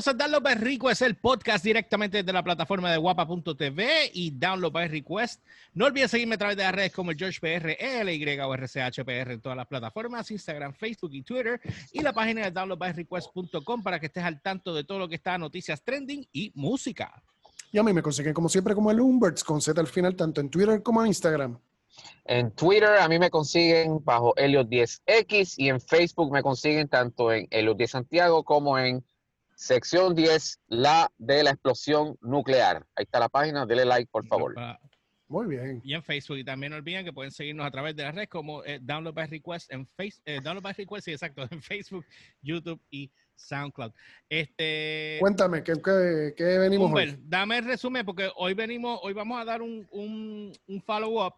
Bienvenidos a Download by Request, el podcast directamente desde la plataforma de guapa.tv y Download by Request. No olviden seguirme a través de las redes como el GeorgePR, ELY o RCHPR en todas las plataformas, Instagram, Facebook y Twitter, y la página de downloadbyrequest.com para que estés al tanto de todo lo que está noticias trending y música. Y a mí me consiguen como siempre como el Umberts con Z al final, tanto en Twitter como en Instagram. En Twitter a mí me consiguen bajo Helios10X y en Facebook me consiguen tanto en Helios 10 Santiago como en sección 10, la de la explosión nuclear. Ahí está la página, dele like por favor. Muy bien. Y en Facebook. Y también no olviden que pueden seguirnos a través de las redes como eh, Download by Request en Facebook, eh, Download by Request, sí, exacto, en Facebook, YouTube y SoundCloud. Este, Cuéntame, ¿qué, qué, venimos hoy? Dame el resumen porque hoy venimos, hoy vamos a dar un, un, un follow-up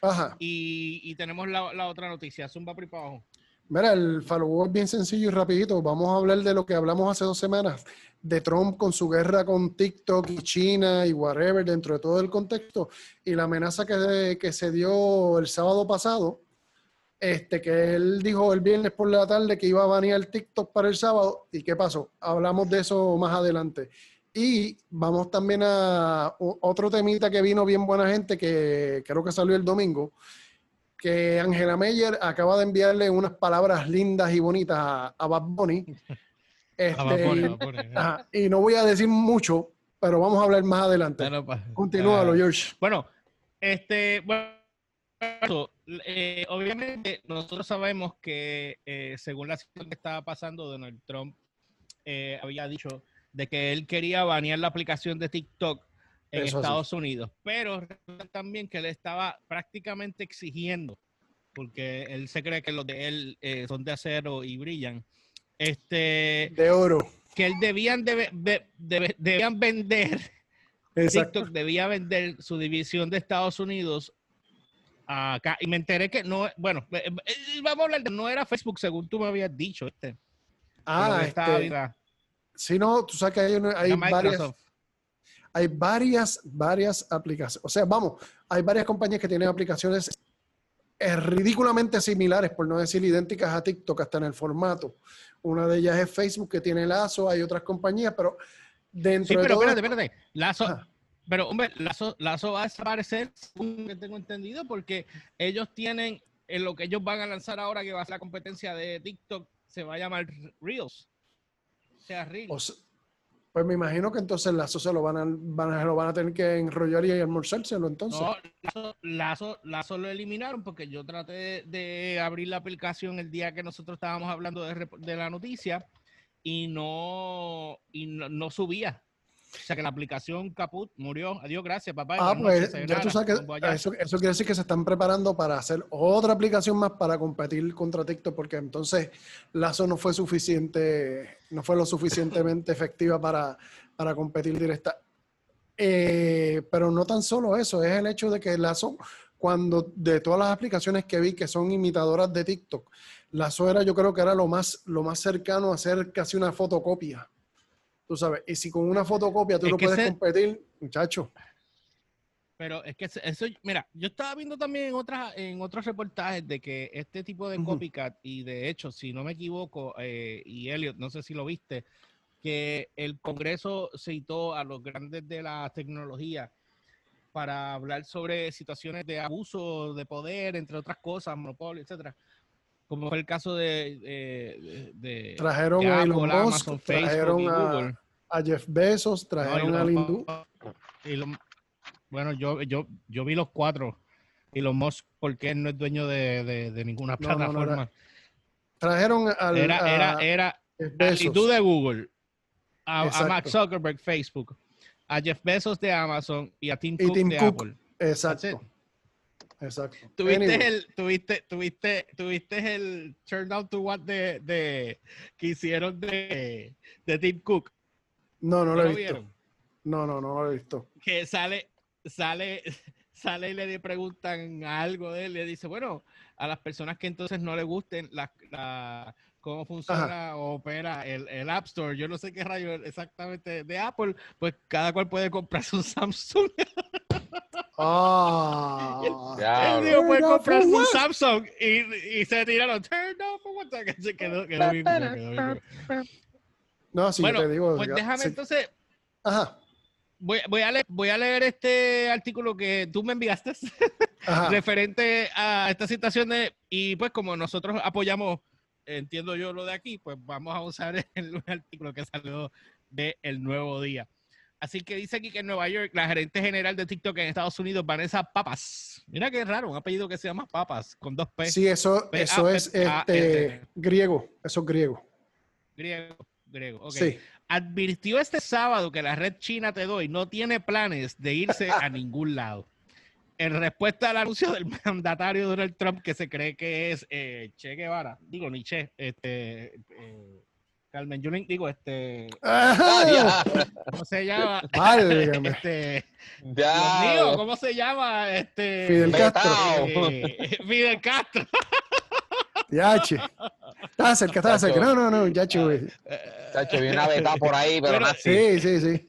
Ajá. Y, y tenemos la, la, otra noticia. Zumba por abajo. Mira, el follow-up es bien sencillo y rapidito. Vamos a hablar de lo que hablamos hace dos semanas, de Trump con su guerra con TikTok y China y whatever dentro de todo el contexto y la amenaza que, que se dio el sábado pasado, este, que él dijo el viernes por la tarde que iba a banear TikTok para el sábado. ¿Y qué pasó? Hablamos de eso más adelante. Y vamos también a otro temita que vino bien buena gente, que creo que salió el domingo, que Angela Meyer acaba de enviarle unas palabras lindas y bonitas a, Bad Bunny. Este, y no voy a decir mucho, pero vamos a hablar más adelante. Continúalo, George. Bueno, este, bueno, eh, obviamente nosotros sabemos que eh, según la situación que estaba pasando, Donald Trump eh, había dicho de que él quería banear la aplicación de TikTok en Estados Unidos, pero también que él estaba prácticamente exigiendo, porque él se cree que los de él eh, son de acero y brillan, este, de oro, que él debían de, debían vender, TikTok debía vender su división de Estados Unidos acá. Y me enteré que no, bueno, eh, eh, vamos a hablar de no era Facebook según tú me habías dicho, este. Ah, este, si no, tú sabes que hay, hay varias, hay varias, varias aplicaciones. O sea, vamos, hay varias compañías que tienen aplicaciones eh, ridículamente similares, por no decir idénticas a TikTok, hasta en el formato. Una de ellas es Facebook, que tiene Lazo, hay otras compañías, pero dentro sí, pero de espérate, espérate. Lazo, pero hombre, Lazo, Lazo va a desaparecer, según que tengo entendido, porque ellos tienen, en lo que ellos van a lanzar ahora, que va a ser la competencia de TikTok, se va a llamar Reels sea pues me imagino que entonces Lazo se lo van a, van lo van a tener que enrollar y almorzárselo entonces. No, Lazo, Lazo, lo eliminaron porque yo traté de, abrir la aplicación el día que nosotros estábamos hablando de, de la noticia y no, y no subía. O sea que la aplicación caput murió. Adiós, gracias, papá. Ah, pues ya tú sabes que eso, eso, quiere decir que se están preparando para hacer otra aplicación más para competir contra TikTok, porque entonces Lazo no fue suficiente, no fue lo suficientemente efectiva para, para competir directa. Eh, pero no tan solo eso, es el hecho de que Lazo, cuando de todas las aplicaciones que vi que son imitadoras de TikTok, Lazo era yo creo que era lo más, lo más cercano a hacer casi una fotocopia Tú sabes, y si con una fotocopia tú no puedes competir, muchacho. Pero es que eso, mira, yo estaba viendo también en otras, en otros reportajes de que este tipo de copycat, y de hecho, si no me equivoco, eh, y Elliot, no sé si lo viste, que el Congreso citó a los grandes de la tecnología para hablar sobre situaciones de abuso de poder, entre otras cosas, monopolio, etcétera como fue el caso de, de, trajeron a Elon Musk, trajeron a, a, Jeff Bezos, trajeron a Lindu. bueno, yo, yo, yo vi los cuatro. y Elon Musk, porque él no es dueño de, de, ninguna plataforma. trajeron al, era, era, era Lindu de Google, a, a, Mark Zuckerberg Facebook, a Jeff Bezos de Amazon y a Tim Cook de Apple. Exacto. Exacto. ¿Tuviste el, tuviste, tuviste, tuviste el turn out to what de, de que hicieron de, de Tim Cook? No, no lo he visto. No, no, no lo he visto. Que sale, sale, sale y le preguntan algo de él, le dice, bueno, a las personas que entonces no le gusten la, la cómo funciona o opera el, el, App Store, yo no sé qué rayo exactamente de Apple, pues cada cual puede comprarse un Samsung. Ah, el tío puede comprar un Samsung y, y, se tiraron turn off for what se quedó, quedó bien, quedó bien. No, sí, bueno, te digo. pues ya- déjame sí. entonces, Ajá, voy, voy, a leer, voy a leer este artículo que tú me enviaste ajá. referente a esta situación de, y pues como nosotros apoyamos, entiendo yo lo de aquí, pues vamos a usar el, un artículo que salió de El Nuevo Día. Así que dice aquí que en Nueva York, la gerente general de TikTok en Estados Unidos, Vanessa Papas. Mira qué raro, un apellido que se llama Papas, con dos P. Sí, eso, P- eso es este, griego. Eso es griego. Griego, griego. ok. Sí. Advirtió este sábado que la red china Te Doy no tiene planes de irse a ningún lado. En respuesta al anuncio del mandatario Donald Trump, que se cree que es eh, Che Guevara, digo, ni Che, este, eh, Carmen Yulín, digo, este, Ajá. ¿cómo se llama? Válgame. Este, Dios Ya. mío, ¿cómo se llama? Este, Fidel Castro. Eh, Fidel Castro. Yache. Estaba cerca, estaba cerca. No, no, no, Yache, güey. Chacho, vi una beta por ahí, pero Pero-. Sí, sí, sí.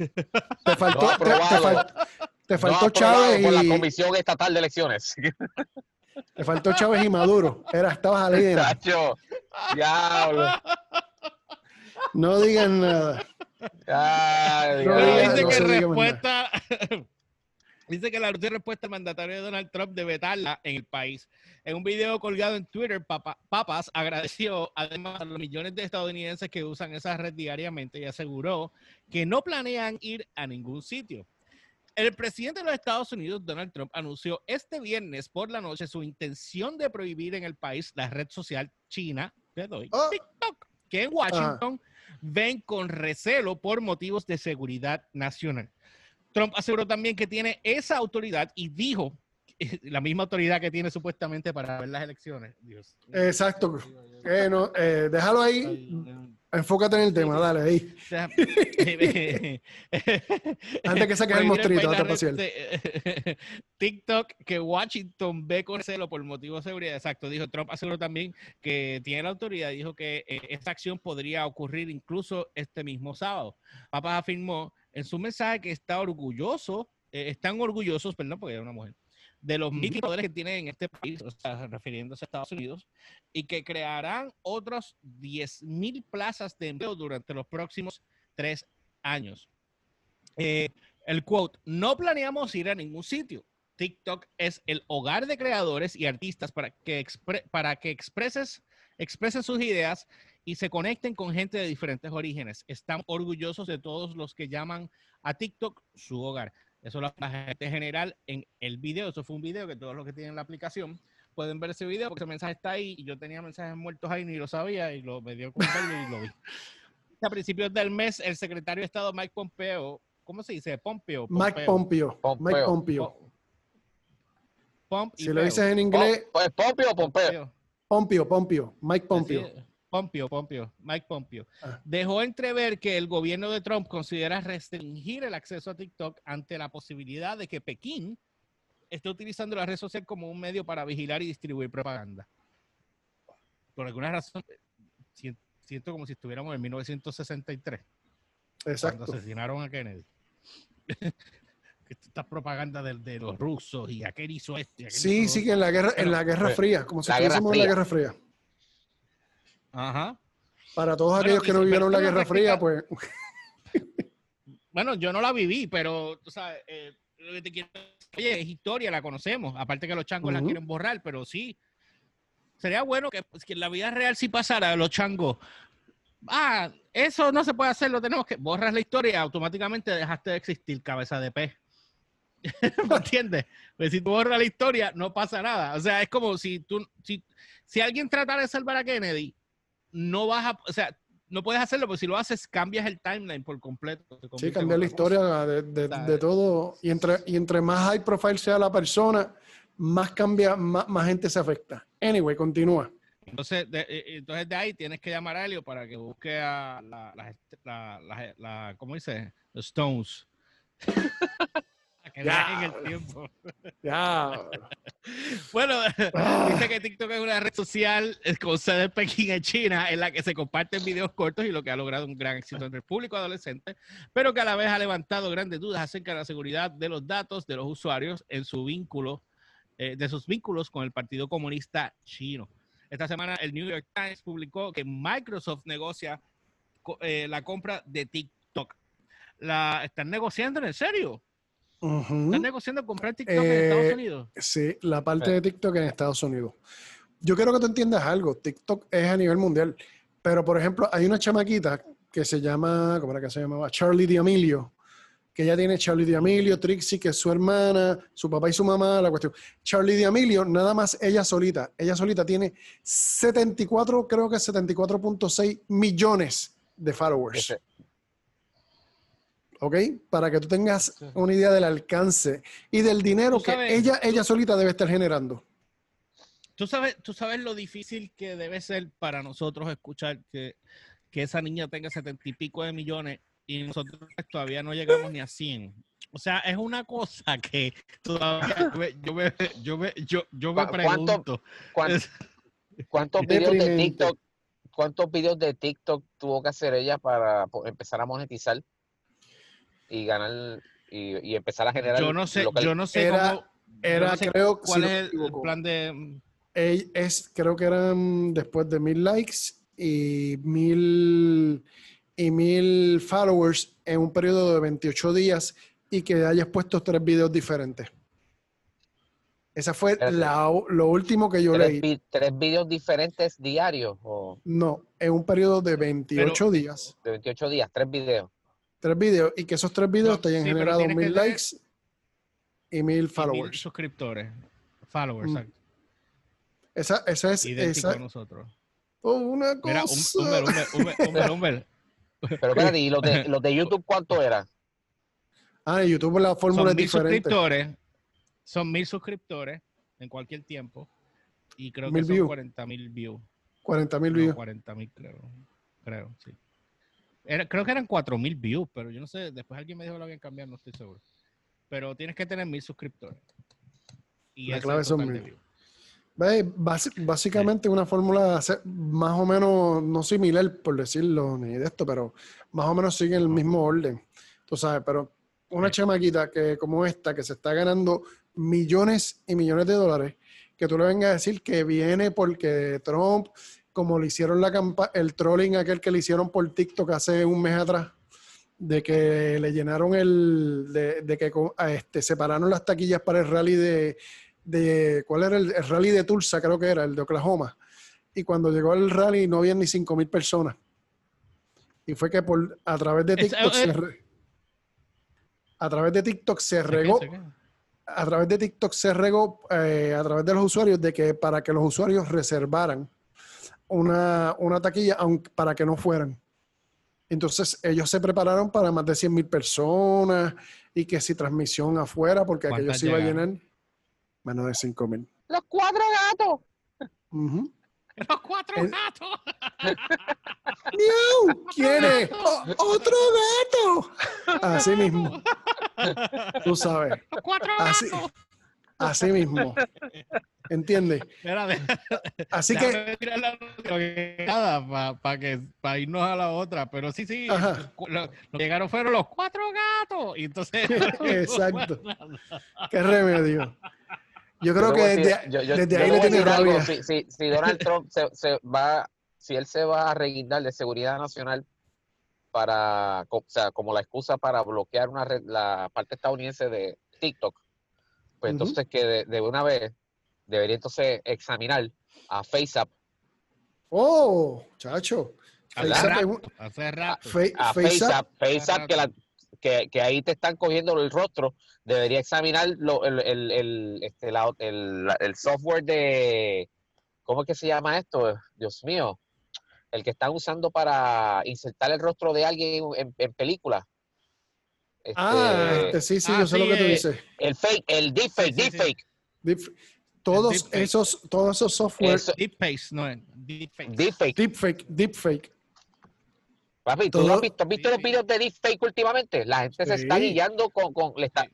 Te faltó, No te, te fal- te No faltó aprobado Chávez por la y Comisión Estatal de Elecciones. te faltó Chávez y Maduro. Era, estabas a ley de nada. Chacho, diablo. No digan nada. Ay, No Pero diga- dice no que respuesta. dice que la última respuesta del mandatario de Donald Trump de vetarla en el país. En un video colgado en Twitter, Papa- Papas agradeció además a los millones de estadounidenses que usan esa red diariamente y aseguró que no planean ir a ningún sitio. El presidente de los Estados Unidos, Donald Trump, anunció este viernes por la noche su intención de prohibir en el país la red social china, te doy, Oh. TikTok, que en Washington ven con recelo por motivos de seguridad nacional. Trump aseguró también que tiene esa autoridad y dijo la misma autoridad que tiene supuestamente para ver las elecciones. Dios. Exacto. Eh, no, eh, déjalo ahí. Enfócate en el tema, dale ahí. Antes que saques el mostrito, de- TikTok que Washington ve con celo por motivos de seguridad. Exacto, dijo Trump. Aseguró también que tiene la autoridad. Dijo que eh, esta acción podría ocurrir incluso este mismo sábado. Papas afirmó en su mensaje que está orgulloso, eh, están orgullosos, perdón, porque era una mujer, de los mil poderes que tienen en este país, o sea, refiriéndose a Estados Unidos, y que crearán otros 10 mil plazas de empleo durante los próximos tres años. Eh, el quote, no planeamos ir a ningún sitio. TikTok es el hogar de creadores y artistas para que, expre- para que expreses, expresen sus ideas y se conecten con gente de diferentes orígenes. Están orgullosos de todos los que llaman a TikTok su hogar. Eso es la gente general en el video. Eso fue un video que todos los que tienen la aplicación pueden ver ese video porque ese mensaje está ahí y yo tenía mensajes muertos ahí ni lo sabía y lo me dio con verlo y lo vi. A principios del mes, el secretario de Estado Mike Pompeo, ¿cómo se dice? Pompeo. Mike Pompeo. Pompeo. Mike Pompeo. Pompeo. Pom- y Si lo dices en inglés, Pues Pompeo o Pompeo. Pompeo. Pompeo. Mike Pompeo. Así. Pompeo, Pompeo, Mike Pompeo. Ah. Dejó entrever que el gobierno de Trump considera restringir el acceso a TikTok ante la posibilidad de que Pekín esté utilizando la red social como un medio para vigilar y distribuir propaganda. Por alguna razón, sien- siento como si estuviéramos en 1963, Exacto. cuando asesinaron a Kennedy. Esta propaganda de, de los rusos y aquel hizo este. aquel Sí, hizo sí, que en la guerra, en la Guerra Fría, como si estuviésemos en la. Guerra Fría. Ajá. Para todos Bueno, aquellos que no vivieron la Guerra Fría, pues Bueno, yo no la viví, pero eh, lo que te quiero oye, es historia, la conocemos. Aparte que los changos la quieren borrar, pero sí. Sería bueno que, pues, que en la vida real sí pasara los changos. Ah, eso no se puede hacer, lo tenemos que. Borras la historia y automáticamente dejaste de existir, cabeza de pez. ¿Me entiendes? Pues si tú borras la historia, no pasa nada. O sea, es como si tú, si, si alguien tratara de salvar a Kennedy, no vas a, o sea, no puedes hacerlo, porque si lo haces, cambias el timeline por completo. sí, cambiar la historia de, de- todo. Y entre, y entre más high profile sea la persona, más cambia, más, más gente se afecta. Anyway, continúa. Entonces de, eh, entonces de ahí tienes que llamar a Helio para que busque a la, la, la, la- ¿cómo dice? Stones. Que Ya. el tiempo. Ya. Bueno, Ah. dice que TikTok es una red social con sede en Pekín, en China, en la que se comparten videos cortos y lo que ha logrado un gran éxito entre el público adolescente, pero que a la vez ha levantado grandes dudas acerca de la seguridad de los datos de los usuarios en su vínculo, eh, de sus vínculos con el Partido Comunista Chino. Esta semana el New York Times publicó que Microsoft negocia eh, la compra de TikTok. La están negociando en serio. Ujú. Están negociando comprar TikTok en Eh, Estados Unidos. Sí, la parte Eh. de TikTok en Estados Unidos. Yo quiero que tú entiendas algo. TikTok es a nivel mundial. Pero, por ejemplo, hay una chamaquita que se llama, ¿cómo era que se llamaba? Charlie D'Amelio. Que ella tiene Charlie D'Amelio, Trixie, que es su hermana, su papá y su mamá, la cuestión. Charlie D'Amelio, nada más ella solita. Ella solita tiene 74, creo que 74.6 millones de followers. Ese- ¿ok? Para que tú tengas una idea del alcance y del dinero que ella, ella solita debe estar generando. ¿Tú sabes, tú sabes lo difícil que debe ser para nosotros escuchar que, que esa niña tenga setenta y pico de millones y nosotros todavía no llegamos ni a 100. O sea, es una cosa que todavía yo me, yo me, yo me, yo, yo me ¿Cu- cuánto- pregunto. ¿cuán- Es- ¿Cuántos videos de. TikTok, cuántos videos de TikTok tuvo que hacer ella para empezar a monetizar y ganar y, y empezar a generar? Yo no sé, yo no sé Era- cómo, Era, no sé creo, cuál si es el, plan de es, creo que eran después de mil likes y mil, y mil followers en un periodo de 28 días y que hayas puesto tres videos diferentes. Esa fue la, lo último que yo tres, leí. vi- tres videos diferentes diarios o No, en un periodo de 28 días. de 28 días, tres videos. Tres videos y que esos tres videos No, te hayan sí, generado mil tener- likes y mil y mil followers. suscriptores. Followers, Mm. exacto. Esa, esa es idéntico esa, a nosotros. oh, una cosa. Mira, Humber, Humber, Humber. Pero espérate, ¿y los de, los de YouTube cuánto era? Ah, en YouTube la fórmula es son mil diferente. suscriptores, son mil suscriptores en cualquier tiempo y creo Mil que son views. 40 mil views. 40 mil No, views. 40 mil creo, creo, sí. Era- creo que eran 4 mil views, pero yo no sé, después alguien me dijo que lo habían cambiado, no estoy seguro. Pero tienes que tener mil suscriptores. Y La clave son mil. Básicamente una fórmula más o menos, no similar por decirlo ni de esto, pero más o menos sigue el mismo orden. Tú sabes, pero una chamaquita que como esta, que se está ganando millones y millones de dólares, que tú le vengas a decir que viene porque Trump, como le hicieron la campa el trolling aquel que le hicieron por TikTok hace un mes atrás, de que le llenaron el, de, de que este, separaron las taquillas para el rally de, de ¿cuál era el, el rally de Tulsa? Creo que era, el de Oklahoma. Y cuando llegó el rally no había ni 5 mil personas. Y fue que por, a través de Es- TikTok se re- a través de TikTok se regó, a través de TikTok se regó eh, a través de los usuarios de que para que los usuarios reservaran una, una taquilla aunque, para que no fueran. Entonces ellos se prepararon para más de 100 mil personas y que si transmisión afuera porque aquello ¿Cuántas se iba a llenar menos de 5 mil. Los cuatro gatos. Los cuatro El- gatos. ¡Miau! ¿Quién es? ¡Oh, ¡Otro gato! Así mismo. Tú sabes. Los cuatro Así, gatos. así mismo. ¿Entiendes? Espera, de- Así que, déjame tirar la nada para que para irnos a la otra, pero sí, sí, lo, lo que llegaron fueron los cuatro gatos y entonces Exacto. qué remedio. Yo creo Yo que desde, yo- yo- desde yo ahí le tiene rabia. Si, si- si Donald Trump se, se va, si él se va a reguindar de seguridad nacional para, o sea, como la excusa para bloquear una red- la parte estadounidense de TikTok, pues entonces que de, de una vez debería entonces examinar a FaceApp, Oh, chacho. FaceApp que, la- que, que ahí te están cogiendo el rostro, debería examinar lo- el, el, el, este, la- el- software de, ¿cómo es que se llama esto? Dios mío, el que están usando para insertar el rostro de alguien en, en películas. Este, Ah, este, sí, sí, ah, yo sé lo sí, que tú dices. El fake, el deepfake, Sí, sí, sí. deepfake, Deep- todos esos, todos esos software, Eso- Deepfake, no es deepfake. deepfake. deepfake, deepfake. Papi, ¿tú, Todo- has visto, has visto Sí, los videos de deepfake últimamente? La gente se está guiando con... con le está-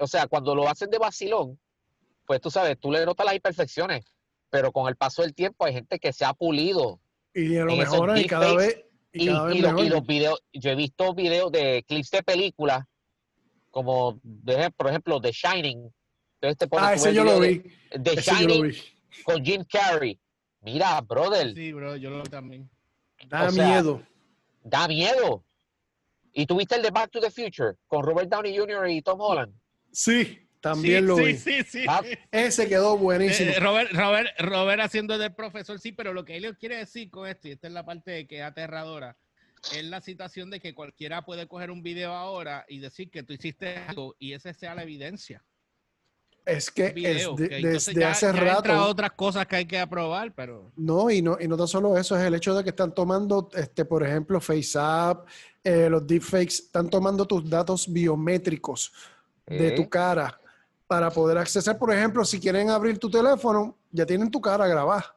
o sea, cuando lo hacen de vacilón, pues tú sabes, tú le notas las imperfecciones, pero con el paso del tiempo hay gente que se ha pulido. Y lo esos mejoran y cada vez, y vez y lo- y mejor. los videos, yo he visto videos de clips de películas, como, de, por ejemplo, The Shining. Entonces te ponen Ah, ese yo lo vi. de Shining vi. con Jim Carrey. Mira, brother, Sí, bro, yo lo también. Da o sea, miedo. da miedo. ¿Y tuviste el de Back to the Future con Robert Downey Jr. y Tom Holland? Sí, también sí, lo sí, vi. Sí, sí, Ah, Ese quedó buenísimo. Eh, Robert, Robert, Robert haciendo del profesor, sí, pero lo que él quiere decir con esto, y esta es la parte que es aterradora, es la situación de que cualquiera puede coger un video ahora y decir que tú hiciste algo y esa sea la evidencia. Es que video, es de- que desde ya- hace ya entra rato. otras cosas que hay que aprobar, pero No y, no, y no tan solo eso, es el hecho de que están tomando, este, por ejemplo, FaceApp, eh, los deepfakes, están tomando tus datos biométricos de tu cara para poder accesar, por ejemplo, si quieren abrir tu teléfono, ya tienen tu cara grabada.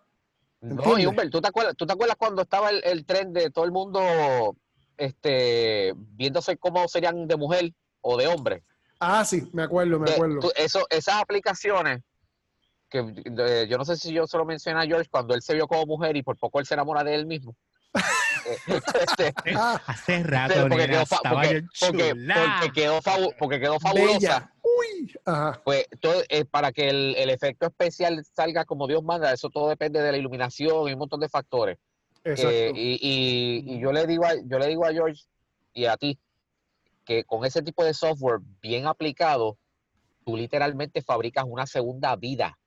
No, y Humber, ¿tú te acuerdas, ¿tú te acuerdas cuando estaba el, el tren de todo el mundo este, viéndose cómo serían de mujer o de hombre? Ah, sí, me acuerdo, me De- acuerdo. tú- eso, esas aplicaciones, que de- yo no sé si yo se lo mencioné a George cuando él se vio como mujer y por poco él se enamora de él mismo. Eh, este, hace rato porque, quedó, porque, quedó fabu- porque quedó fabulosa. bella. Uy, ajá. Pues todo, eh, para que el, el efecto especial salga como Dios manda, eso todo depende de la iluminación y un montón de factores. Exacto. Eh, y, y- y yo le digo a, yo le digo a George y a ti que con ese tipo de software bien aplicado, tú literalmente fabricas una segunda vida.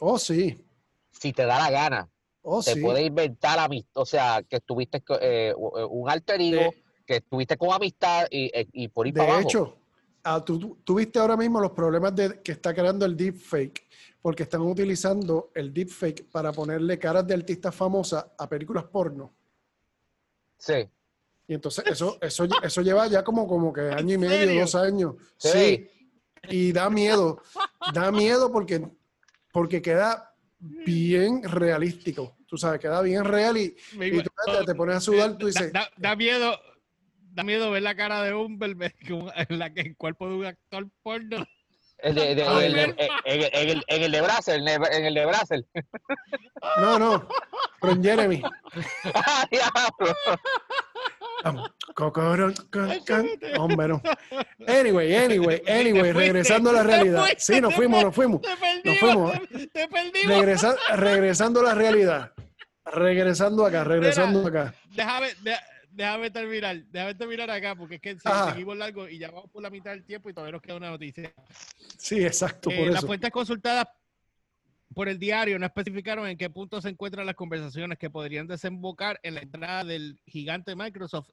oh, sí. Si te da la gana, Oh, te sí. puedes inventar amistad, o sea, que estuviste eh, u- un alter ego, De- que estuviste con amistad y, eh, y por ir De para abajo. hecho, ah, tú, tú- tú viste ahora mismo los problemas de, que está creando el deepfake, porque están utilizando el deepfake para ponerle caras de artistas famosas a películas porno. sí. Y entonces eso, eso, eso lleva ya como, como que año y medio, dos años. Sí. Sí. Y da miedo. Da miedo porque, porque queda bien realístico. Tú sabes, queda bien real y, tú te, te pones a sudar, tú dices, da, da miedo, da miedo ver la cara de Humber en la que el cuerpo de un actor porno. El de, de- Ay, el de- no. en, el, en el de Brazzers, en el, de Brazzers. no, no, Ron Jeremy. Hombre. Anyway, anyway, anyway, regresando a la realidad. Sí, nos fuimos, fu- nos fuimos. Nos fuimos. Regresa- regresando a la realidad. Regresando acá, regresando acá. Déjame, déjame terminar, déjame terminar acá porque es que Ajá. seguimos largo y ya vamos por la mitad del tiempo y todavía nos queda una noticia. Sí, exacto, Eh, por las eso. fuentes consultadas por el diario no especificaron en qué punto se encuentran las conversaciones que podrían desembocar en la entrada del gigante Microsoft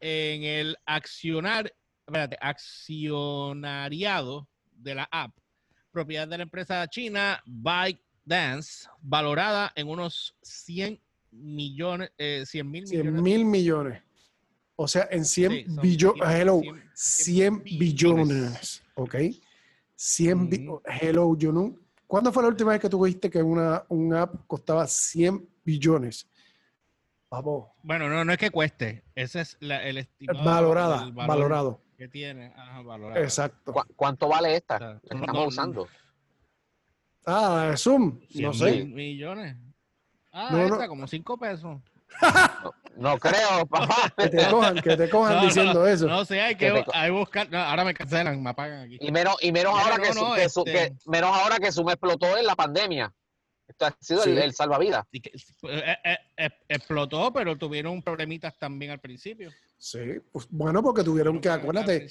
en el accionar, espérate, accionariado de la app, propiedad de la empresa china ByteDance, valorada en unos 100 millones, eh, 100 mil 100 millones. mil millones. O sea, en 100 Sí, billones. 100, Hello, 100, 100 billones. ¿Ok? 100 bi- Ujú. Hello, yo no. ¿Cuándo fue la última vez que tú viste que una, un app costaba 100 billones? Vamos, Bueno, no, no es que cueste, ese es la- el estimado. valorada, el valor valorado. Que tiene, ajá, valorado. Exacto. ¿Cu- ¿Cuánto vale esta? La que estamos no- usando. Ah, Zoom, no 100 sé. mil millones. Ah, No, no. esta, como 5 pesos. No creo, papá. Que te cojan, que te cojan No, no, diciendo eso. No sé, hay que, Que te co- hay buscar. no, ahora me cancelan, me apagan aquí. Y menos, y menos ahora no, que, su- no, que su- este- que- menos ahora que Zoom explotó en la pandemia. Esto ha sido el, Sí. el salvavidas. Y que- eh, eh, eh, explotó, pero tuvieron problemitas también al principio. Sí, pues, bueno, porque tuvieron que, acuérdate,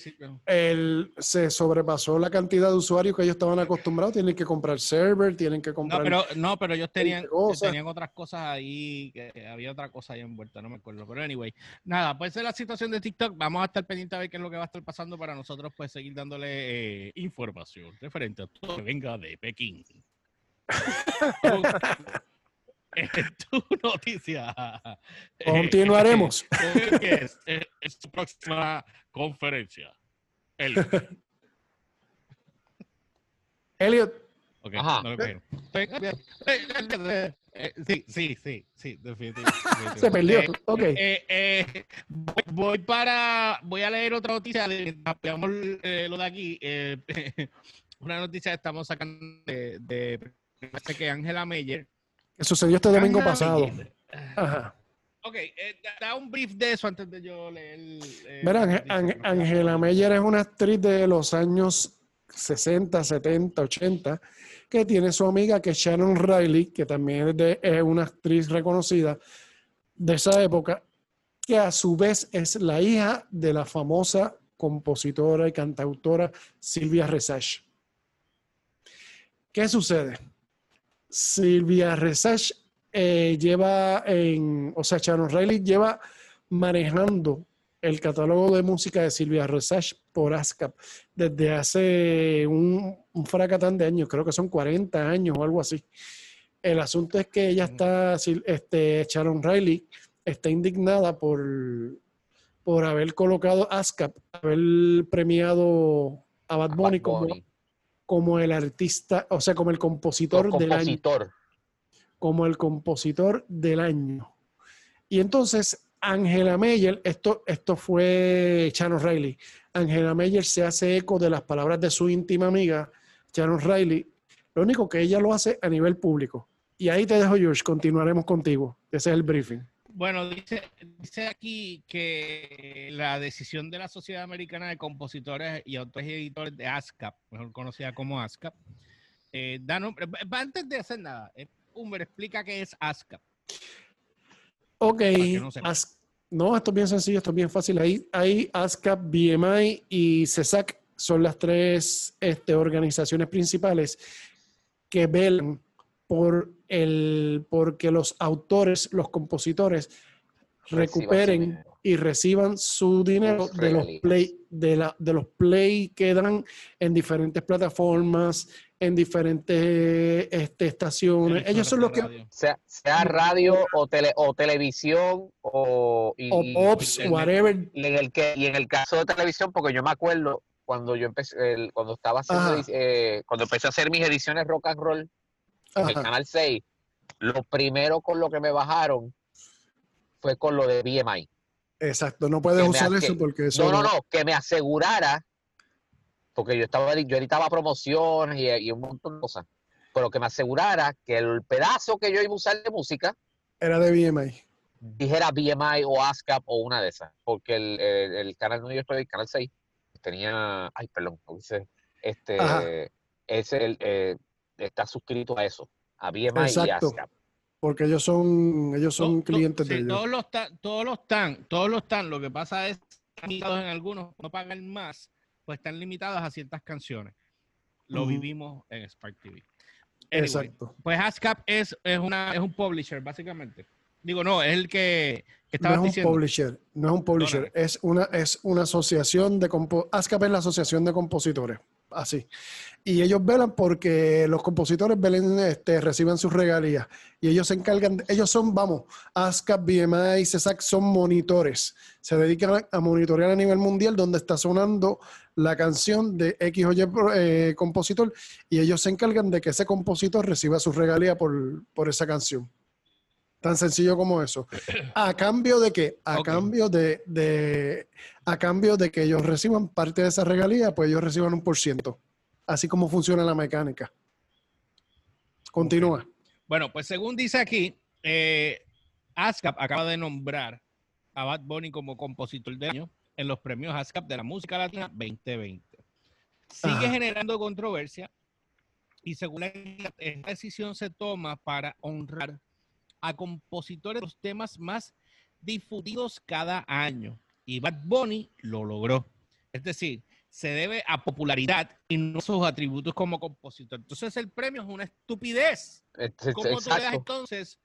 el, se sobrepasó la cantidad de usuarios que ellos estaban acostumbrados. Tienen que comprar server, tienen que No, comprar. pero, no, pero ellos tenían, tenían otras cosas ahí, que había otra cosa ahí envuelta, no me acuerdo. Pero anyway, nada, pues es la situación de TikTok. Vamos a estar pendientes a ver qué es lo que va a estar pasando para nosotros, pues seguir dándole eh, información referente a todo lo que venga de Pekín. Es tu noticia. Continuaremos. Eh, ¿qué es, Eh, es su próxima conferencia. El, Elliot, Ok, Ajá. no lo. Eh, Sí, sí, sí, sí, definitivamente. se perdió. Eh, Ok. eh, eh, voy, voy para, voy a leer otra noticia de, veamos eh, lo de aquí. eh, una noticia que estamos sacando de, de parece que Angela Meyer. Que sucedió este domingo pasado. Ajá. Ok, eh, da- un brief de eso antes de yo leer. eh. Angela Meyer es una actriz de los años 60, 70, 80, que tiene su amiga que es Sharon Riley, que también es, de- es una actriz reconocida de esa época. que a su vez es la hija de la famosa compositora y cantautora Silvia Resach. ¿Qué sucede? Silvia Resach eh, lleva en, o sea, Sharon Riley lleva manejando el catálogo de música de Silvia Resach por ASCAP desde hace un, un fracatán de años, creo que son 40 años o algo así. El asunto es que ella está, este, Sharon Riley está indignada por, por haber colocado ASCAP, haber premiado a Bad Bunny, Como, el artista, o sea, como el compositor, del año. Como el compositor del año. Y entonces, Angela Meyer, esto, esto fue Sharon Riley. Angela Meyer se hace eco de las palabras de su íntima amiga, Sharon Riley. Lo único que ella lo hace a nivel público. Y ahí te dejo, George, continuaremos contigo. Ese es el briefing. Bueno, dice, dice aquí que la decisión de la Sociedad Americana de Compositores y Autores y Editores de ASCAP, mejor conocida como ASCAP, eh, da nombre, antes de hacer nada, eh, Humber, explica qué es ASCAP. Ok, no, esto es bien sencillo, esto es bien fácil. Ahí, hay ASCAP, BMI y CESAC son las tres este, organizaciones principales que velan por el, porque los autores, los compositores recuperen y reciban su dinero de los play, de, la, de los play que dan en diferentes plataformas, en diferentes este, estaciones. Ellos son los que... Sea, sea radio o, tele, o televisión o... Y, o pops, whatever. Y en, el que, y en el caso de televisión, porque yo me acuerdo cuando yo empecé, cuando estaba haciendo, eh, cuando empecé a hacer mis ediciones rock and roll, en el canal 6, lo primero con lo que me bajaron fue con lo de BMI. Exacto, no puedes usar eso porque eso. No, no, no, que me asegurara, porque yo estaba, yo editaba promociones y, un montón de cosas, pero que me asegurara que el pedazo que yo iba a usar de música era de BMI. Dijera BMI o ASCAP o una de esas, porque el, el, canal donde yo estoy, el canal 6, tenía, ay, perdón, este, es el, eh, está suscrito a eso, a BMI y ASCAP. Porque ellos son, ellos son clientes de ellos. Todos los, todos los están, todos los están. Lo que pasa es que limitados en algunos, no pagan más, pues están limitados a ciertas canciones. Lo vivimos en Spark TV. Exacto. Pues ASCAP es, es, una, es un publisher, básicamente. Digo, no, es el que, que estaba no es un publisher, no es un publisher, es una, es una asociación de ASCAP es la asociación de compositores así. Y ellos velan porque los compositores velen, este, reciban sus regalías. Y ellos se encargan, ellos son, vamos, ASCAP, BMI, CESAC son monitores. Se dedican a monitorear a nivel mundial donde está sonando la canción de X o Y eh, compositor y ellos se encargan de que ese compositor reciba su regalía por, por esa canción. Tan sencillo como eso. ¿A cambio de qué? A cambio de, de, a cambio de que ellos reciban parte de esa regalía, pues ellos reciban un por ciento. Así como funciona la mecánica. Continúa. Bueno, pues según dice aquí, eh, ASCAP acaba de nombrar a Bad Bunny como compositor del año en los premios ASCAP de la música latina 2020. Sigue generando controversia y según esta decisión se toma para honrar a compositores de los temas más difundidos cada año. Y Bad Bunny lo logró. Es decir, se debe a popularidad y no a sus atributos como compositor. Entonces el premio es una estupidez. ¿Cómo tú le das entonces?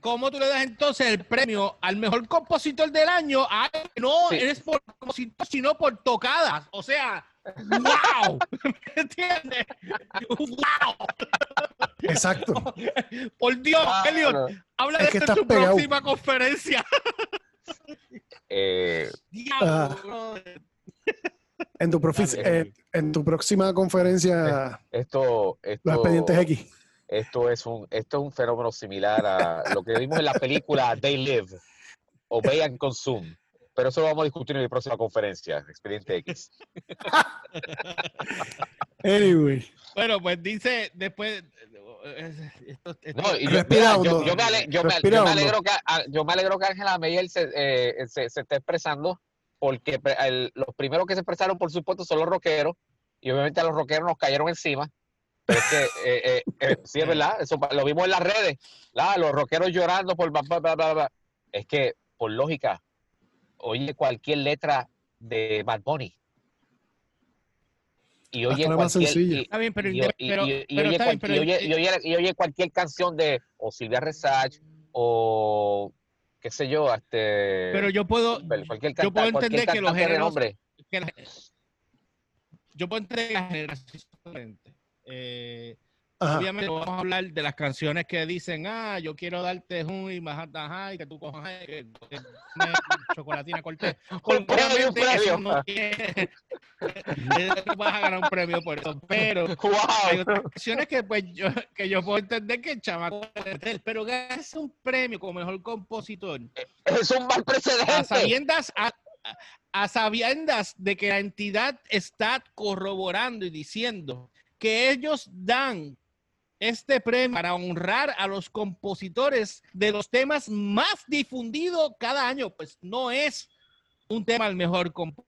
¿Cómo tú le das entonces el premio al mejor compositor del año? no eres por compositor, sino por tocadas. O sea, ¡Wow! ¿Me entiendes? ¡Wow! Exacto. Por Dios, Elliot, habla de esto en tu próxima conferencia. Eh, ah. en, tu eh, en tu próxima conferencia, esto, esto, los expedientes X. Esto es, un, esto es un fenómeno similar a lo que vimos en la película They Live, Obey and Consume. Pero eso lo vamos a discutir en la próxima conferencia, Expediente X. anyway. Bueno, pues dice después. no, yo, me, alegro que, yo me alegro que Ángela Meyer se, eh, se, se, esté expresando, porque los primeros que se expresaron, por supuesto, son los rockeros, y obviamente a los rockeros nos cayeron encima. Pero es que, eh, eh, sí, es verdad, eso lo vimos en las redes, los rockeros llorando por. Bla, bla, bla, es que, por lógica, oye cualquier letra de Bad Bunny. Y oye cualquier, canción de o Silvia Resach o qué sé yo, este pero yo puedo, cualquier yo puedo canta- cualquier entender que los géneros- que la- yo puedo entender que las generaciones. Eh, Ajá. obviamente vamos a hablar de las canciones que dicen, ah, yo quiero darte un y más y que tú cojas que, que me- chocolatina cortés. Un premio, un premio. no tiene- tú vas a ganar un premio por eso, pero hay ¡Wow! otras canciones que pues yo que yo puedo entender que el chamaco pero ganarse un premio como mejor compositor Es un mal a precedente. sabiendas a, a- a sabiendas de que la entidad está corroborando y diciendo que ellos dan este premio para honrar a los compositores de los temas más difundidos cada año, pues no es un tema al mejor compositor,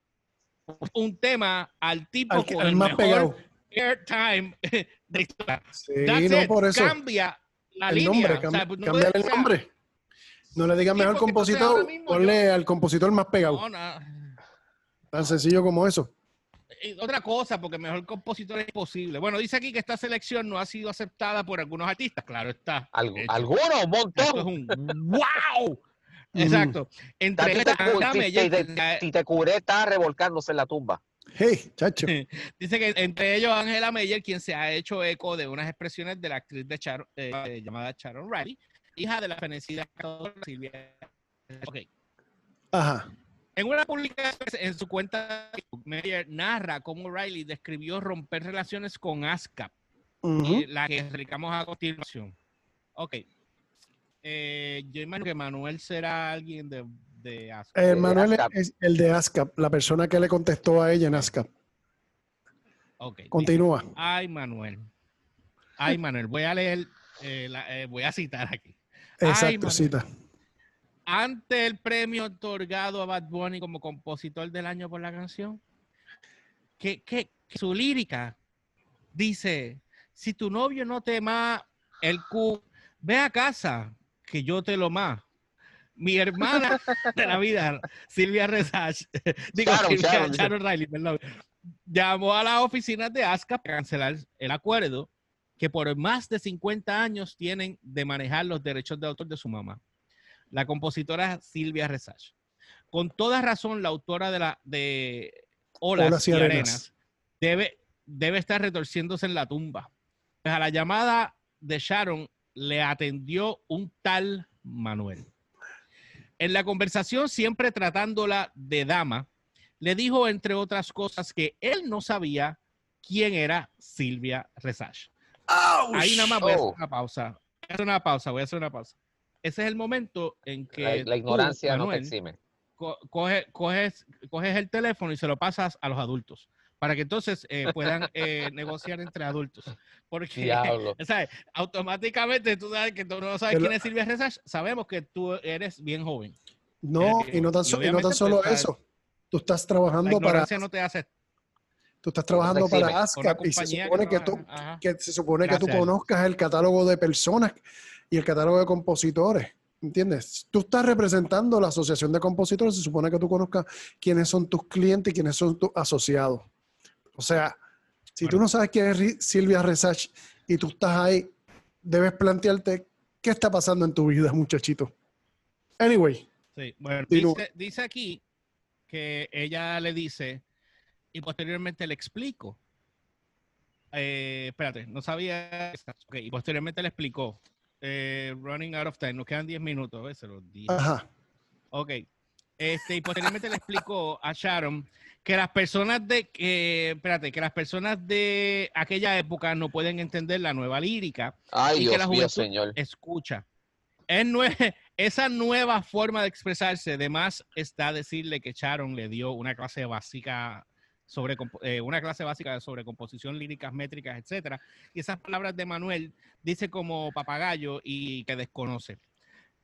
un tema al tipo Al, que- con al el más mejor pegado. airtime de historia. Sí, no por eso. Cambia la el línea. nombre, o sea, cambia, pues, no el nombre. No le digas Sí, mejor entonces compositor, mismo ponle al compositor más pegado. No, no. Tan sencillo como eso. Y otra cosa, porque mejor compositor es imposible. Bueno, dice aquí que esta selección no ha sido aceptada por algunos artistas. Claro está. Algunos, un Esto es montón. un wow. Exacto. Entre Tati te curé está revolcándose en la tumba. Hey, chacho. dice que entre ellos Angela Meyer, quien se ha hecho eco de unas expresiones de la actriz de Sharon, eh, eh, llamada Sharon Riley, hija de la fenecida Silvia. Ok. Ajá. En una publicación en su cuenta, Meyer narra cómo Riley describió romper relaciones con ASCAP, y la que explicamos a continuación. Ok. Eh, yo imagino que Manuel será alguien de, de ASCAP. Eh, de Manuel ASCAP. es el de ASCAP, la persona que le contestó a ella en ASCAP. Ok. Continúa. Ay, Manuel. Ay, Manuel. Voy a leer, eh, la- eh, voy a citar aquí. Ay, Exacto, Manuel. cita. Ante el premio otorgado a Bad Bunny como compositor del año por la canción, que, que- que su lírica dice, si tu novio no te ma el cu, ve a casa, que yo te lo ma. Mi hermana de la vida, Silvia Resach, digo, Sharon, Silvia- Sharon. Sharon Riley, perdón, llamó a las oficinas de ASCA para cancelar el acuerdo que por más de 50 años tienen de manejar los derechos de autor de su mamá la compositora Silvia Resach. Con toda razón, la autora de la de Olas, Olas y y Arenas. Arenas, debe, debe estar retorciéndose en la tumba. Pues a la llamada de Sharon le atendió un tal Manuel. En la conversación, siempre tratándola de dama, le dijo, entre otras cosas, que él no sabía quién era Silvia Resach. Ahí nada más voy a hacer Oh. una pausa. Voy a hacer una pausa, voy a hacer una pausa. Ese es el momento en que La, la tú, ignorancia no te Manuel, exime. co- coge- coges, coges el teléfono y se lo pasas a los adultos para que entonces eh, puedan eh, negociar entre adultos. Porque, Diablo. ¿sabes? automáticamente tú sabes que tú no sabes Pero- quién es Silvia Resach, sabemos que tú eres bien joven. No, Eh, y no tan, y so- y no tan solo pues, eso. Tú estás La trabajando para, ignorancia no te hace tú estás trabajando para ASCAP y se supone que, tú, trabaja- ajá. que se supone que tú conozcas el catálogo de personas y el catálogo de compositores. ¿Entiendes? Tú estás representando la asociación de compositores, se supone que tú conozcas quiénes son tus clientes y quiénes son tus asociados. O sea, si tú no sabes quién es Silvia Resach y tú estás ahí, debes plantearte qué está pasando en tu vida, muchachito. Anyway, Sí, bueno, dice, dice aquí que ella le dice y posteriormente le explico. Eh, espérate, no sabía. Ok, y posteriormente le explicó. Eh, running out of time, nos quedan 10 minutos, ¿ves? Se los dije. ajá. Ok. Este, y posteriormente le explicó a Sharon que las personas de que, espérate, que las personas de aquella época no pueden entender la nueva lírica Ay, y que la Dios mío, juventud señor. escucha. Es nue- esa nueva forma de expresarse, además está decirle que Sharon le dio una clase básica sobre eh, una clase básica sobre composición líricas, métricas, etcétera. Y esas palabras de Manuel dice como papagayo y que desconoce.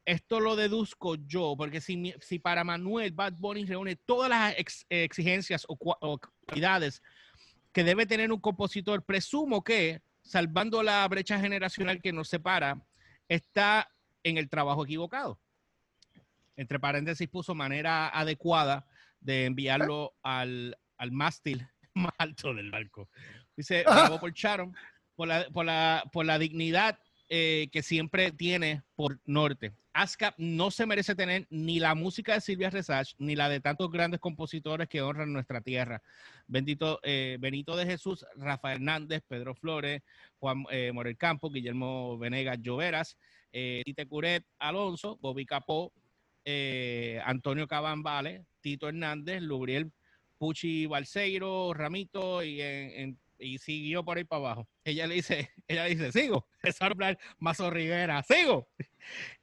Esto lo deduzco yo, porque si, si para Manuel Bad Bunny reúne todas las ex- exigencias o cualidades que debe tener un compositor, presumo que, salvando la brecha generacional que nos separa, está en el trabajo equivocado. entre paréntesis puso manera adecuada de enviarlo al, al mástil más alto del barco. Dice, por Sharon, por la, por la, por la dignidad eh, que siempre tiene por norte. ASCAP no se merece tener ni la música de Silvia Resach ni la de tantos grandes compositores que honran nuestra tierra. Bendito eh, Benito de Jesús, Rafael Hernández, Pedro Flores, Juan eh, Morel Campo, Guillermo Venegas Lloveras, Tite Curet Alonso, Bobby Capó, Antonio Cabán Vale, Tito Hernández, Lubriel Puchi Balseiro, Ramito y, en- en- y siguió por ahí para abajo. Ella le dice, ella dice, sigo, es hablar Mazo Rivera, sigo.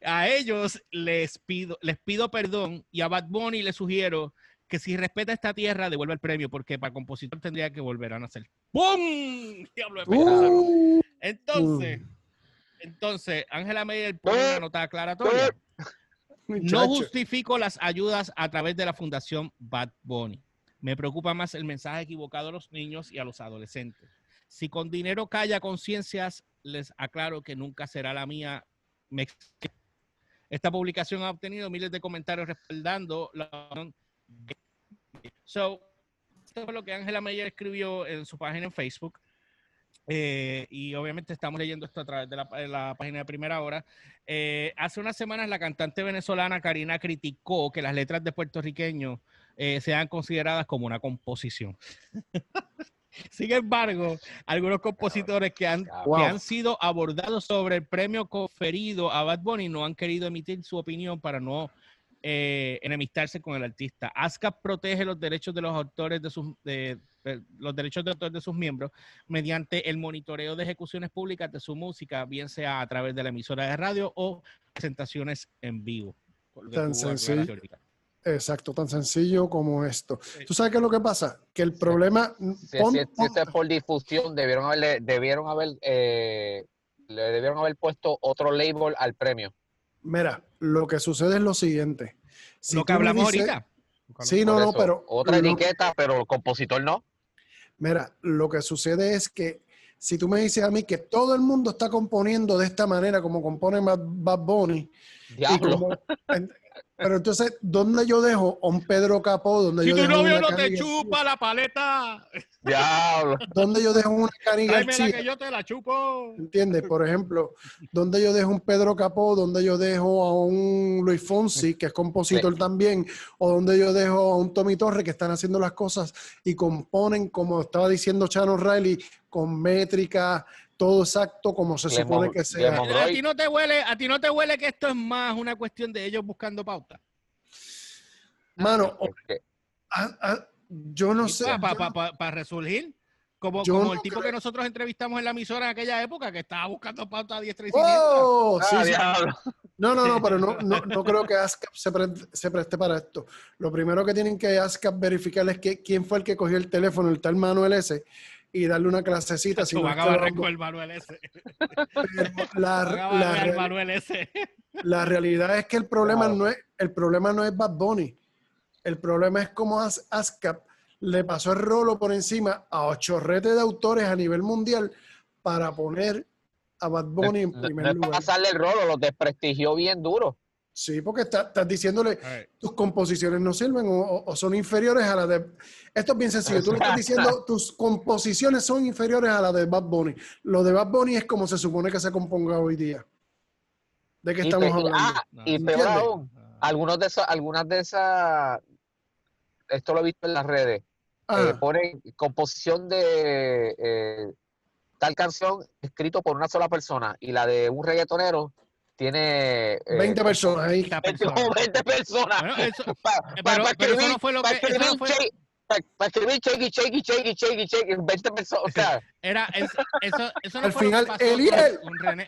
A ellos les pido, les pido perdón y a Bad Bunny le sugiero que si respeta esta tierra devuelva el premio porque para compositor tendría que volver a nacer. ¡Bum! Diablo de. Uh, Entonces, entonces, Ángela Meyer pone una nota aclaratoria. No justifico las ayudas a través de la Fundación Bad Bunny. Me preocupa más el mensaje equivocado a los niños y a los adolescentes. Si con dinero calla conciencias, les aclaro que nunca será la mía. Esta publicación ha obtenido miles de comentarios respaldando la So, esto fue lo que Ángela Meyer escribió en su página en Facebook. Eh, y obviamente estamos leyendo esto a través de la, de la página de primera hora. Eh, hace unas semanas la cantante venezolana Karina criticó que las letras de puertorriqueños eh, sean consideradas como una composición. Sin embargo, algunos compositores que han. Wow. que han sido abordados sobre el premio conferido a Bad Bunny no han querido emitir su opinión para no eh, enemistarse con el artista. ASCAP protege los derechos de los autores de sus de- de- los derechos de autor de sus miembros mediante el monitoreo de ejecuciones públicas de su música, bien sea a través de la emisora de radio o presentaciones en vivo. Tan sencillo. Exacto, tan sencillo como esto. Sí. ¿Tú sabes qué es lo que pasa? Que el problema... Si, pon- si- si pon- es por difusión, debieron haberle, debieron haber, eh, le debieron haber puesto otro label al premio. Mira, lo que sucede es lo siguiente. Si lo que hablamos dices- ahorita. Sí, no, no, pero... Otra lo- etiqueta, pero el compositor no. Mira, lo que sucede es que si tú me dices a mí que todo el mundo está componiendo de esta manera como compone Bad, Bunny, y Diablo. como- en- pero entonces, ¿dónde yo dejo a un Pedro Capó? ¿Dónde Si yo tu dejo novio una no te chupa la paleta, Diablo. ¿Dónde yo dejo una Cani tráemela García? que yo te la chupo. ¿Entiendes? Por ejemplo, ¿dónde yo dejo un Pedro Capó? ¿Dónde yo dejo a un Luis Fonsi, que es compositor también? ¿O dónde yo dejo a un Tommy Torres, que están haciendo las cosas y componen, como estaba diciendo Chano Riley, con métrica, todo exacto como se supone que sea? A ti no te huele, a ti no te huele que esto es más una cuestión de ellos buscando pauta. Mano, Porque- ah, ah, yo no sé. Para resurgir. Como, Yo como no el tipo creo- que nosotros entrevistamos en la emisora en aquella época, que estaba buscando pauta a diestra y siniestra. ¡Oh! Sí, Ah, sí. No, no, no, pero no, no, no creo que ASCAP se, pre- se preste para esto. Lo primero que tienen que ASCAP verificar es que, quién fue el que cogió el teléfono, el tal Manuel S, y darle una clasecita. Si no vas es a que barrer vamos- con el Manuel ese. pero la, la el Manuel ese. la realidad es que el problema, Wow. no es, el problema no es Bad Bunny. El problema es cómo As- ASCAP le pasó el rolo por encima a ocho redes de autores a nivel mundial para poner a Bad Bunny en No- primer para lugar. pasarle el rolo, los desprestigió bien duro. Sí, porque está- estás diciéndole, tus composiciones no sirven o, son inferiores a las de... Esto es bien sencillo. Tú le estás diciendo, tus composiciones son inferiores a las de Bad Bunny. Lo de Bad Bunny es como se supone que se componga hoy día. ¿De qué Y estamos y- hablando? ah, y peor aún, algunos de esos, algunas de esas, esto lo he visto en las redes, Ah, eh, ponen composición de eh, tal canción escrito por una sola persona y la de un reggaetonero tiene eh, 20 personas ahí. Esta como persona. 20 personas. Bueno, eso- pero- pa pero eso escribir- no fue lo pa que- eso escribir no un fue- shake- pa- pa escribir shakey, shakey, shakey, shakey, shakey, 20 personas. O sea, Era, es- eso, eso no Al fue final, lo que pasó y con- René.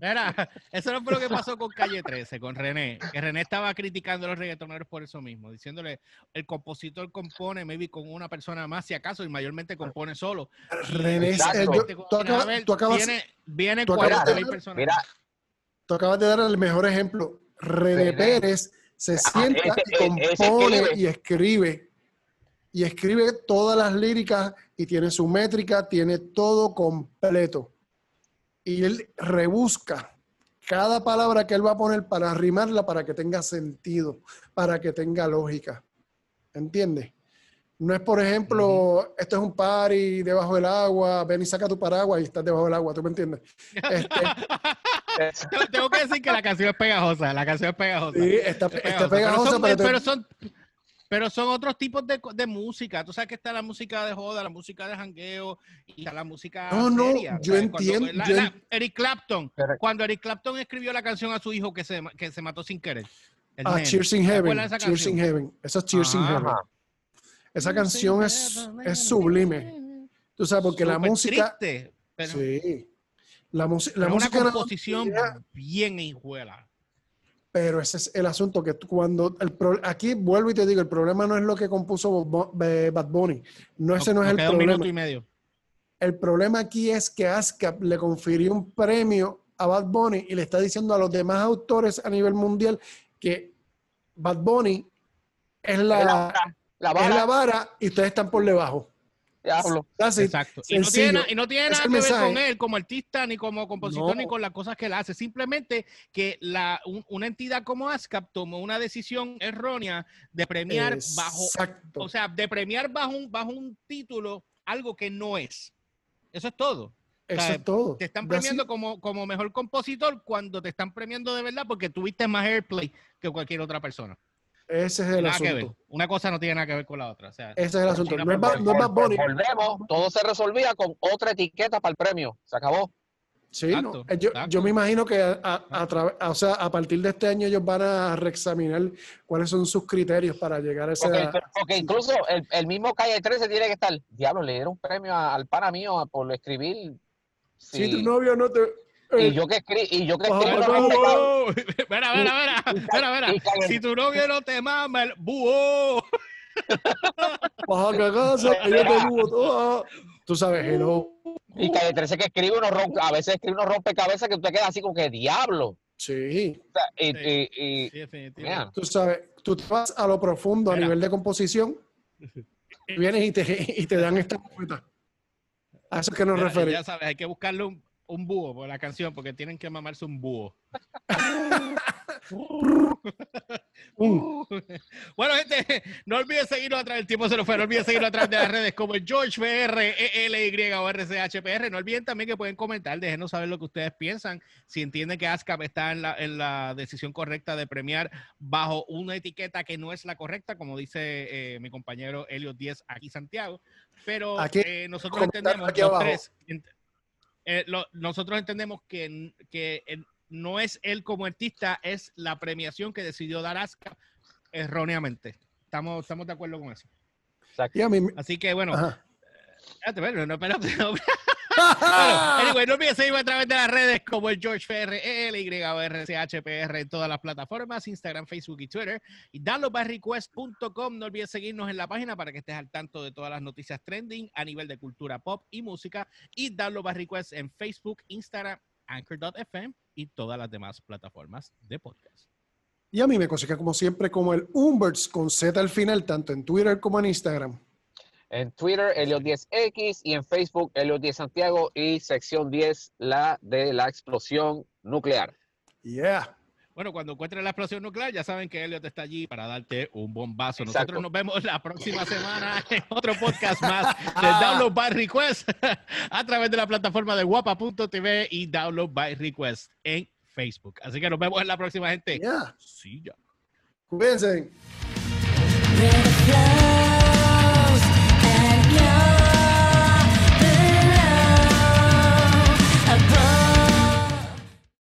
Era, eso no fue lo que pasó con Calle 13, con René. Que René estaba criticando a los reggaetoneros por eso mismo, diciéndole, el compositor compone maybe con una persona más, si acaso, y mayormente compone solo. René, eh, yo- tú, A acabas, ver, tú acabas- viene, viene tú acabas 40 de mil personas. mira, tú acabas de dar el mejor ejemplo. René. Pérez se Ah, sienta ese- y e- ese compone escribe. y escribe. Y escribe todas las líricas y tiene su métrica, tiene todo completo. Y él rebusca cada palabra que él va a poner para rimarla para que tenga sentido, para que tenga lógica. ¿Entiendes? No es, por ejemplo, esto es un party debajo del agua, ven y saca tu paraguas y estás debajo del agua, ¿tú me entiendes? Este, Tengo que decir que la canción es pegajosa, la canción es pegajosa. Sí, está, está pegajosa, pero, pero, son, pero, son, otros tipos de, de, música. Tú sabes que está la música de joda, la música de jangueo y está la música No, no, yo entiendo. Eric Clapton, cuando Eric Clapton escribió la canción a su hijo que se, que se mató sin querer. Ah, Cheers in Heaven. Cheers in Heaven. Esa es Cheers in Heaven. Esa canción es, es sublime. Tú sabes, porque la música. Triste, sí. La, la música. Una composición bien hijuela. Pero ese es el asunto que cuando el aquí vuelvo y te digo, el problema no es lo que compuso Bad Bunny. No, ese no es el problema. Un y medio. El problema aquí es que ASCAP le confirió un premio a Bad Bunny y le está diciendo a los demás autores a nivel mundial que Bad Bunny es la, la vara. Es la vara y ustedes están por debajo. Diablo. Exacto. Y no, tiene, y no tiene, nada que ver con él como artista, ni como compositor, ni con las cosas que él hace. Simplemente que la, una entidad como ASCAP tomó una decisión errónea de premiar bajo, o sea, de premiar bajo un, bajo un título algo que no es. Eso es todo. Eso es todo. Te están premiando como, como mejor compositor cuando te están premiando de verdad porque tuviste más airplay que cualquier otra persona. Ese es el asunto. Una cosa no tiene nada que ver con la otra. Ese es el asunto. No es, Volvemos, todo se resolvía con otra etiqueta para el premio. Se acabó. Sí, eh, yo, me imagino que a, o sea, a partir de este año ellos van a reexaminar cuáles son sus criterios para llegar a ese. Porque, incluso el, mismo Calle 13 tiene que estar. Diablo, le dieron un premio al pana mío por escribir. Si tu novio no te, y yo que escribí, y yo que escribí. Mira, mira, mira, mira, Si tu novio no te mama, el búho. Baja que yo te búho todo. Tú sabes, hello. Y calle 13 que escribe uno rompe, a veces escribe uno rompecabezas que usted queda así como que diablo. Sí. O sea, y, sí. Y, sí, definitivamente. Tú sabes, tú te vas a lo profundo a nivel de composición y vienes y te, y te dan esta puerta. A eso es que nos referimos. Ya sabes, hay que buscarle un, un búho por la canción, porque tienen que mamarse un búho. bueno, gente, no olviden seguirnos a través del tiempo se lo fue. No olviden seguirnos a través de las redes como el George BR, ELY o RCHPR. No olviden también que pueden comentar, déjenos saber lo que ustedes piensan. Si entienden que ASCAP está en la, en la decisión correcta de premiar bajo una etiqueta que no es la correcta, como dice eh, mi compañero Elliot 10 aquí Santiago. Pero eh, nosotros entendemos los tres eh, nosotros entendemos que, que no es él como artista, es la premiación que decidió dar Aska erróneamente. Estamos, estamos de acuerdo con eso. Así que bueno, espérate, no, espérate, no, anyway, no olviden seguirme a través de las redes como el George FR, CHPR en todas las plataformas, Instagram, Facebook y Twitter. Y downloadbyrequest.com. No olvides seguirnos en la página para que estés al tanto de todas las noticias trending a nivel de cultura pop y música. Y Download by Request en Facebook, Instagram, Anchor.fm y todas las demás plataformas de podcast. Y a mí me consigue como siempre como el Umberts con Z al final, tanto en Twitter como en Instagram. En Twitter, Helios10X y en Facebook, Helios10 Santiago y sección 10, la de la explosión nuclear. Yeah. Bueno, cuando encuentres la explosión nuclear, ya saben que Elliot está allí para darte un bombazo. Nosotros nos vemos la próxima semana en otro podcast más de Download by Request a través de la plataforma de guapa.tv y Download by Request en Facebook. Así que nos vemos en la próxima, gente. Yeah. Sí, ya. Cuídense.